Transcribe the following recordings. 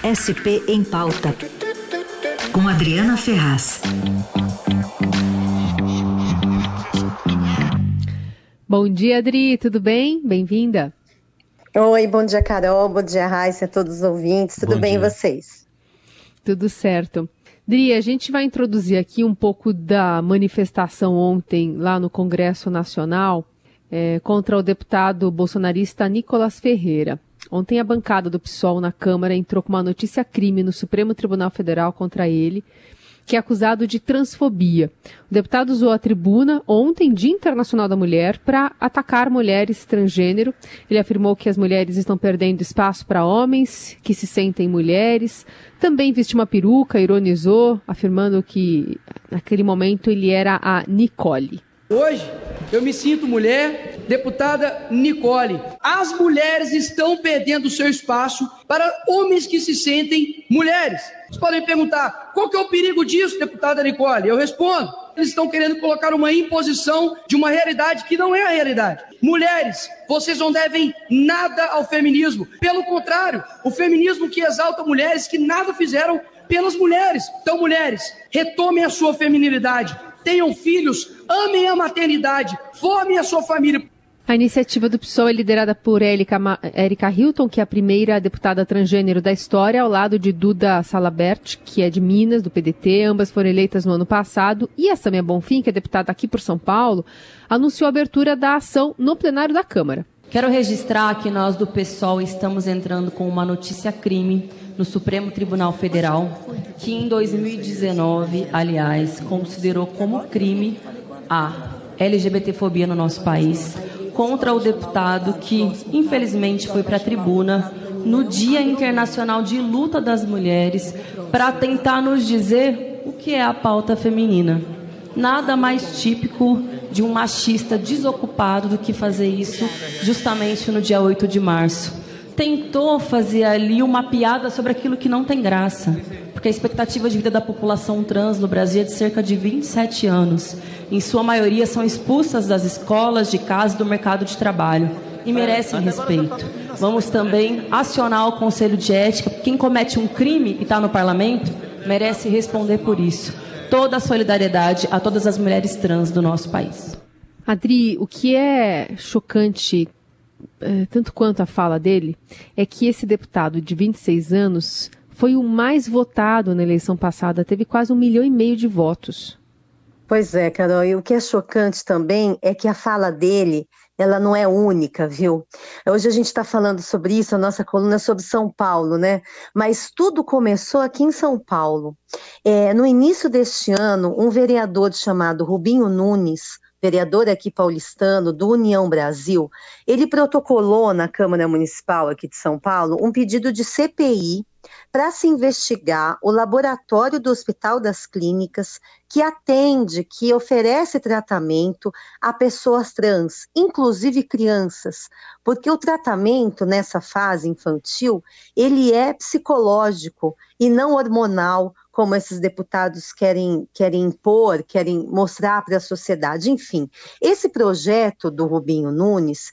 SP em Pauta, com Adriana Ferraz. Bom dia, Adri, tudo bem? Bem-vinda. Oi, bom dia, Carol, bom dia, Raíssa, a todos os ouvintes, tudo bom bem dia. e vocês? Tudo certo. Dri, a gente vai introduzir aqui um pouco da manifestação ontem lá no Congresso Nacional é, contra o deputado bolsonarista Nicolas Ferreira. Ontem a bancada do PSOL na Câmara entrou com uma notícia crime no Supremo Tribunal Federal contra ele, que é acusado de transfobia. O deputado usou a tribuna ontem, Dia Internacional da Mulher, para atacar mulheres transgênero. Ele afirmou que as mulheres estão perdendo espaço para homens que se sentem mulheres. Também vestiu uma peruca, ironizou, afirmando que naquele momento ele era a Nicole. Hoje eu me sinto mulher, deputada Nicole. As mulheres estão perdendo seu espaço para homens que se sentem mulheres. Vocês podem perguntar, qual que é o perigo disso, deputada Nicole? Eu respondo, eles estão querendo colocar uma imposição de uma realidade que não é a realidade. Mulheres, vocês não devem nada ao feminismo. Pelo contrário, o feminismo que exalta mulheres que nada fizeram pelas mulheres. Então, mulheres, retomem a sua feminilidade tenham filhos, amem a maternidade, formem a sua família. A iniciativa do PSOL é liderada por Erika Hilton, que é a primeira deputada transgênero da história, ao lado de Duda Salabert, que é de Minas, do PDT. Ambas foram eleitas no ano passado. E a Samia Bonfim, que é deputada aqui por São Paulo, anunciou a abertura da ação no plenário da Câmara. Quero registrar que nós do PSOL estamos entrando com uma notícia crime no Supremo Tribunal Federal, que em 2019, aliás, considerou como crime a LGBTfobia no nosso país, contra o deputado que, infelizmente, foi para a tribuna no Dia Internacional de Luta das Mulheres para tentar nos dizer o que é a pauta feminina. Nada mais típico de um machista desocupado do que fazer isso justamente no dia 8 de março tentou fazer ali uma piada sobre aquilo que não tem graça. Porque a expectativa de vida da população trans no Brasil é de cerca de 27 anos. Em sua maioria são expulsas das escolas, de casa e do mercado de trabalho. E merecem respeito. Vamos também acionar o Conselho de Ética. Quem comete um crime e está no parlamento merece responder por isso. Toda a solidariedade a todas as mulheres trans do nosso país. Adri, o que é chocante é, tanto quanto a fala dele, é que esse deputado de 26 anos foi o mais votado na eleição passada, teve quase um milhão e meio de votos. Pois é, Carol, e o que é chocante também é que a fala dele, ela não é única, viu? Hoje a gente está falando sobre isso, a nossa coluna é sobre São Paulo, né? Mas tudo começou aqui em São Paulo. É, no início deste ano, um vereador chamado Rubinho Nunes vereador aqui paulistano do União Brasil, ele protocolou na Câmara Municipal aqui de São Paulo um pedido de CPI para se investigar o laboratório do Hospital das Clínicas que atende, que oferece tratamento a pessoas trans, inclusive crianças, porque o tratamento nessa fase infantil, ele é psicológico e não hormonal, como esses deputados querem, querem impor, querem mostrar para a sociedade. Enfim, esse projeto do Rubinho Nunes,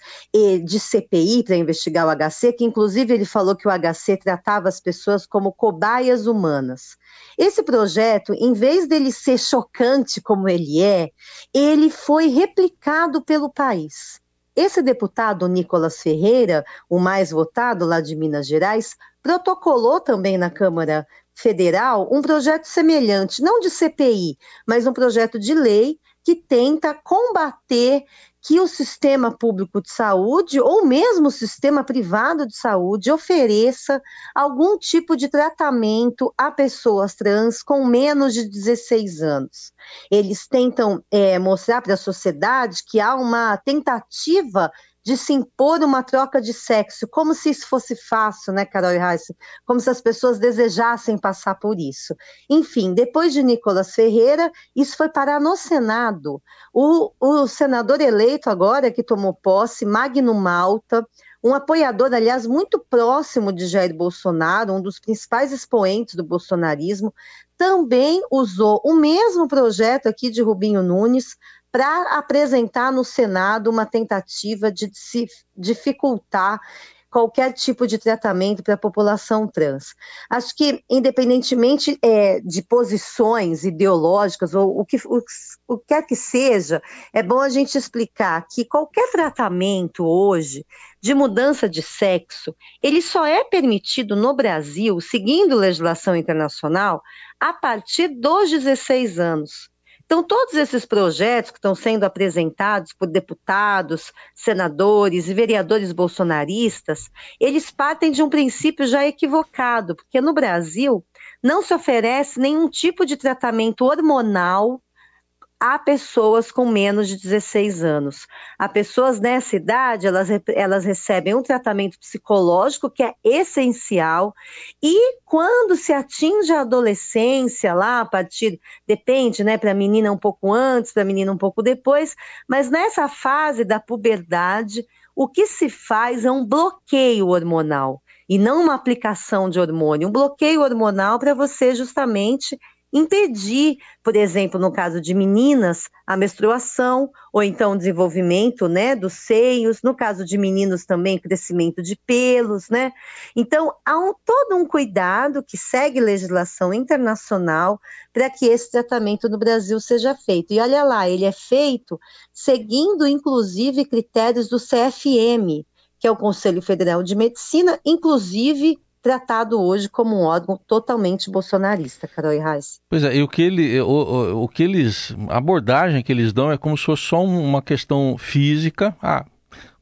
de CPI para investigar o HC, que inclusive ele falou que o HC tratava as pessoas como cobaias humanas. Esse projeto, em vez dele ser chocante como ele é, ele foi replicado pelo país. Esse deputado, Nicolas Ferreira, o mais votado lá de Minas Gerais, protocolou também na Câmara Federal um projeto semelhante, não de CPI, mas um projeto de lei que tenta combater que o sistema público de saúde ou mesmo o sistema privado de saúde ofereça algum tipo de tratamento a pessoas trans com menos de 16 anos. Eles tentam é, mostrar para a sociedade que há uma tentativa de se impor uma troca de sexo, como se isso fosse fácil, né, Carol e Raíssa? Como se as pessoas desejassem passar por isso. Enfim, depois de Nicolas Ferreira, isso foi parar no Senado. O, o senador eleito agora, que tomou posse, Magno Malta, um apoiador, aliás, muito próximo de Jair Bolsonaro, um dos principais expoentes do bolsonarismo, também usou o mesmo projeto aqui de Rubinho Nunes para apresentar no Senado uma tentativa de se dificultar qualquer tipo de tratamento para a população trans. Acho que, independentemente é, de posições ideológicas ou o que, o, o que quer que seja, é bom a gente explicar que qualquer tratamento hoje de mudança de sexo, ele só é permitido no Brasil, seguindo legislação internacional, a partir dos 16 anos. Então, todos esses projetos que estão sendo apresentados por deputados, senadores e vereadores bolsonaristas, eles partem de um princípio já equivocado, porque no Brasil não se oferece nenhum tipo de tratamento hormonal a pessoas com menos de 16 anos. A pessoas nessa idade, elas, elas recebem um tratamento psicológico que é essencial e quando se atinge a adolescência, lá a partir, depende, né, para a menina um pouco antes, para a menina um pouco depois, mas nessa fase da puberdade, o que se faz é um bloqueio hormonal e não uma aplicação de hormônio, um bloqueio hormonal para você justamente impedir, por exemplo, no caso de meninas, a menstruação ou então o desenvolvimento, né, dos seios, no caso de meninos também crescimento de pelos, né? Então, há um, todo um cuidado que segue legislação internacional para que esse tratamento no Brasil seja feito. E olha lá, ele é feito seguindo inclusive critérios do CFM, que é o Conselho Federal de Medicina, inclusive tratado hoje como um órgão totalmente bolsonarista, Carol e Reis. Pois é, e o que, ele, o, o, o, que eles, a abordagem que eles dão é como se fosse só uma questão física. Ah,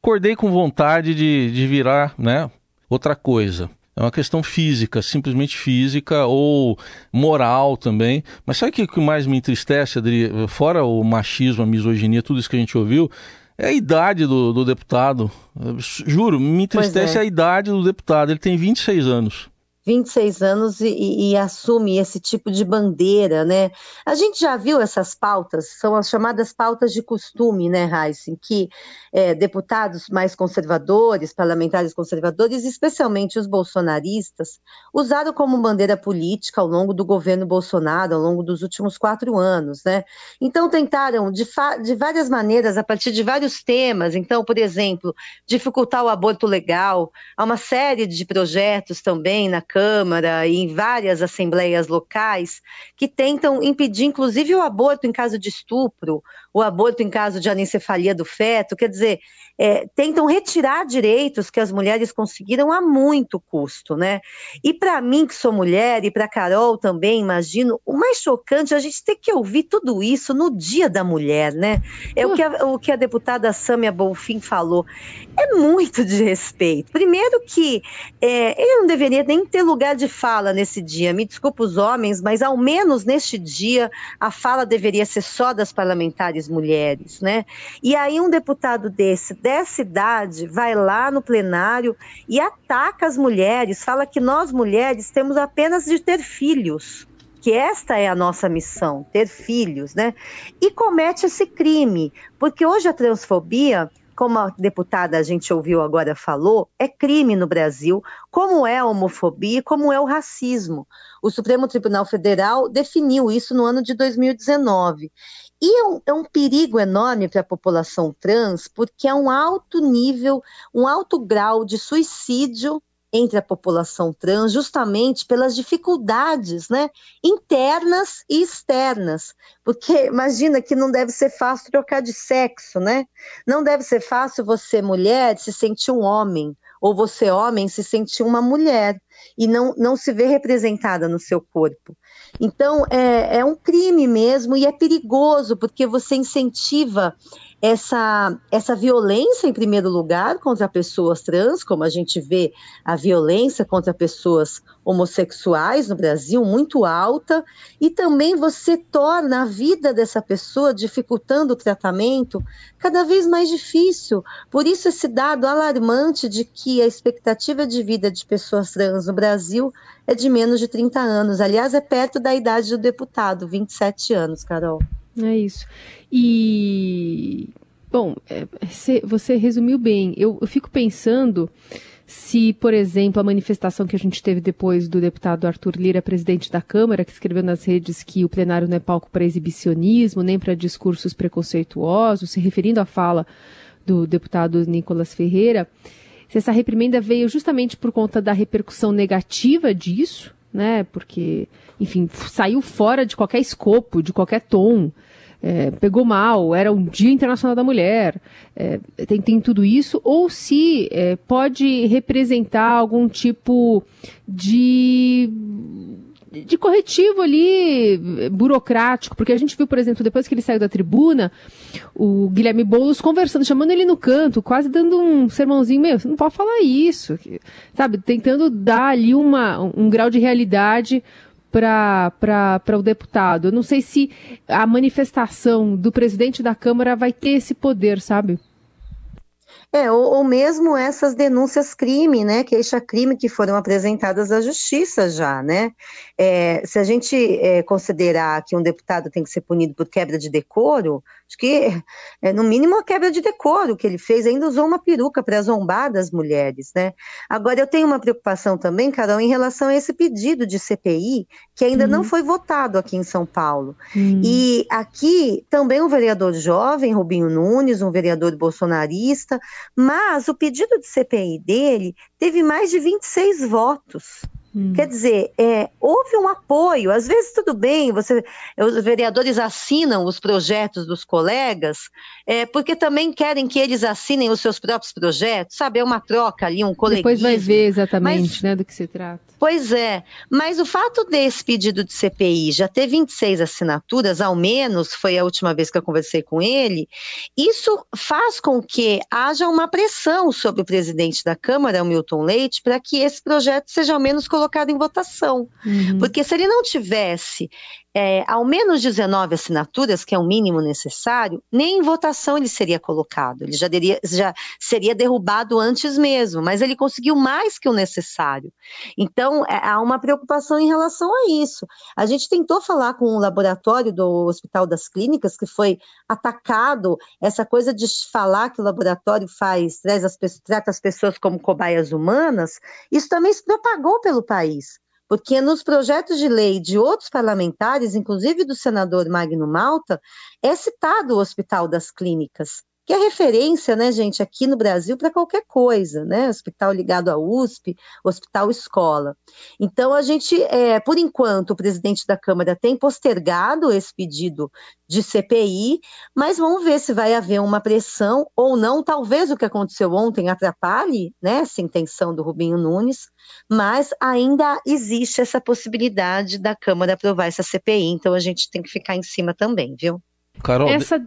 acordei com vontade de, de virar, né, outra coisa. É uma questão física, simplesmente física ou moral também. Mas sabe o que mais me entristece, Adri? Fora o machismo, a misoginia, tudo isso que a gente ouviu, é a idade do, do deputado. Juro, me entristece é. a idade do deputado. Ele tem 26 anos. 26 anos e, e, assume esse tipo de bandeira, né? A gente já viu essas pautas, são as chamadas pautas de costume, né, Heisen, que é, deputados mais conservadores, parlamentares conservadores, especialmente os bolsonaristas, usaram como bandeira política ao longo do governo Bolsonaro, ao longo dos últimos quatro anos, né? Então tentaram de, de várias maneiras, a partir de vários temas, então, por exemplo, dificultar o aborto legal, há uma série de projetos também na e em várias assembleias locais que tentam impedir, inclusive, o aborto em caso de estupro, o aborto em caso de anencefalia do feto. Quer dizer, é, tentam retirar direitos que as mulheres conseguiram a muito custo, né? E para mim, que sou mulher, e para Carol também, imagino, o mais chocante é a gente ter que ouvir tudo isso no Dia da Mulher, né? É o que a, o que a deputada Sâmia Bonfim falou. É muito de respeito. Primeiro que é, ele não deveria nem ter lugar de fala nesse dia. Me desculpa os homens, mas ao menos neste dia a fala deveria ser só das parlamentares mulheres, né? E aí um deputado desse dessa idade vai lá no plenário e ataca as mulheres, fala que nós mulheres temos apenas de ter filhos que esta é a nossa missão, ter filhos, né? E comete esse crime, porque hoje a transfobia, como a deputada a gente ouviu agora falou, é crime no Brasil, como é a homofobia, como é o racismo. O Supremo Tribunal Federal definiu isso no ano de 2019. E é um, é um perigo enorme para a população trans, porque é um alto nível, um alto grau de suicídio entre a população trans, justamente pelas dificuldades né, internas e externas. Porque imagina que não deve ser fácil trocar de sexo, né? Não deve ser fácil você, mulher, se sentir um homem, ou você, homem, se sentir uma mulher, e não, não se vê representada no seu corpo. Então, é, é um crime mesmo e é perigoso, porque você incentiva essa, essa violência, em primeiro lugar, contra pessoas trans, como a gente vê a violência contra pessoas homossexuais no Brasil muito alta, e também você torna a vida dessa pessoa, dificultando o tratamento, cada vez mais difícil. Por isso, esse dado alarmante de que a expectativa de vida de pessoas trans no Brasil é de menos de 30 anos. Aliás, é perto da idade do deputado, 27 anos, Carol. É isso. E, bom, é, você resumiu bem. Eu, eu fico pensando se, por exemplo, a manifestação que a gente teve depois do deputado Arthur Lira, presidente da Câmara, que escreveu nas redes que o plenário não é palco para exibicionismo, nem para discursos preconceituosos, se referindo à fala do deputado Nicolas Ferreira, se essa reprimenda veio justamente por conta da repercussão negativa disso, né? Porque, enfim, saiu fora de qualquer escopo, de qualquer tom. É, pegou mal, era um Dia Internacional da Mulher, é, tem, tem, tudo isso, ou se é, pode representar algum tipo de de corretivo ali burocrático, porque a gente viu, por exemplo, depois que ele saiu da tribuna, o Guilherme Boulos conversando, chamando ele no canto, quase dando um sermãozinho, meu, você não pode falar isso, sabe? Tentando dar ali uma, um grau de realidade para o deputado. Eu não sei se a manifestação do presidente da Câmara vai ter esse poder, sabe? É, ou, ou, mesmo essas denúncias crime, né, queixa-crime que foram apresentadas à justiça já, né? É, se a gente é, considerar que um deputado tem que ser punido por quebra de decoro, acho que é no mínimo a quebra de decoro que ele fez, ainda usou uma peruca para zombar das mulheres, né? Agora eu tenho uma preocupação também, Carol, em relação a esse pedido de CPI que ainda uhum. não foi votado aqui em São Paulo. Uhum. E aqui também um vereador jovem, Rubinho Nunes, um vereador bolsonarista, mas o pedido de CPI dele teve mais de 26 votos. Hum. Quer dizer, é, houve um apoio. Às vezes tudo bem, você, os vereadores assinam os projetos dos colegas, é, porque também querem que eles assinem os seus próprios projetos, sabe? É uma troca ali, um coleguismo. Depois vai ver exatamente, mas, né, do que se trata. Pois é, mas o fato desse pedido de CPI já ter 26 assinaturas, ao menos, foi a última vez que eu conversei com ele, isso faz com que haja uma pressão sobre o presidente da Câmara, o Milton Leite, para que esse projeto seja ao menos colocado em votação. Uhum. Porque se ele não tivesse é, ao menos 19 assinaturas, que é o mínimo necessário, nem em votação ele seria colocado, ele já, deria, já seria derrubado antes mesmo, mas ele conseguiu mais que o necessário. Então, é, há uma preocupação em relação a isso. A gente tentou falar com o laboratório do Hospital das Clínicas, que foi atacado, essa coisa de falar que o laboratório faz, traz as, trata as pessoas como cobaias humanas, isso também se propagou pelo país porque nos projetos de lei de outros parlamentares, inclusive do senador Magno Malta, é citado o Hospital das Clínicas que é referência, né, gente, aqui no Brasil para qualquer coisa, né? Hospital ligado à USP, hospital escola. Então, a gente, é, por enquanto, o presidente da Câmara tem postergado esse pedido de CPI, mas vamos ver se vai haver uma pressão ou não. Talvez o que aconteceu ontem atrapalhe, né, essa intenção do Rubinho Nunes, mas ainda existe essa possibilidade da Câmara aprovar essa CPI, então a gente tem que ficar em cima também, viu? Carol, Essa...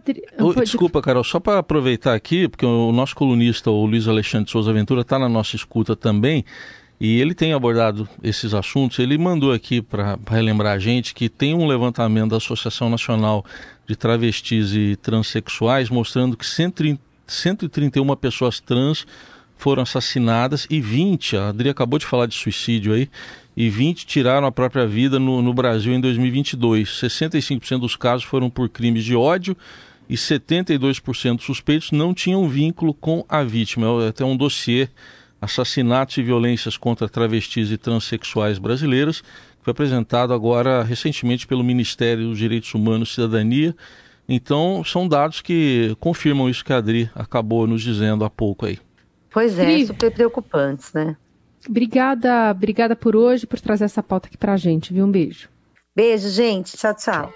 desculpa, Carol, só para aproveitar aqui, porque o nosso colunista, o Luiz Alexandre Souza Ventura, está na nossa escuta também, e ele tem abordado esses assuntos. Ele mandou aqui para relembrar a gente que tem um levantamento da Associação Nacional de Travestis e Transsexuais mostrando que 131 pessoas trans foram assassinadas e 20, a Adri acabou de falar de suicídio aí, e 20 tiraram a própria vida no, no Brasil em 2022. 65% dos casos foram por crimes de ódio e 72% suspeitos não tinham vínculo com a vítima. É até um dossiê Assassinatos e Violências contra Travestis e Transsexuais Brasileiras, que foi apresentado agora recentemente pelo Ministério dos Direitos Humanos e Cidadania. Então, são dados que confirmam isso que a Adri acabou nos dizendo há pouco aí. Pois é, super preocupantes, né? Obrigada, obrigada por hoje, por trazer essa pauta aqui pra gente, viu? Um beijo. Beijo, gente. Tchau, tchau.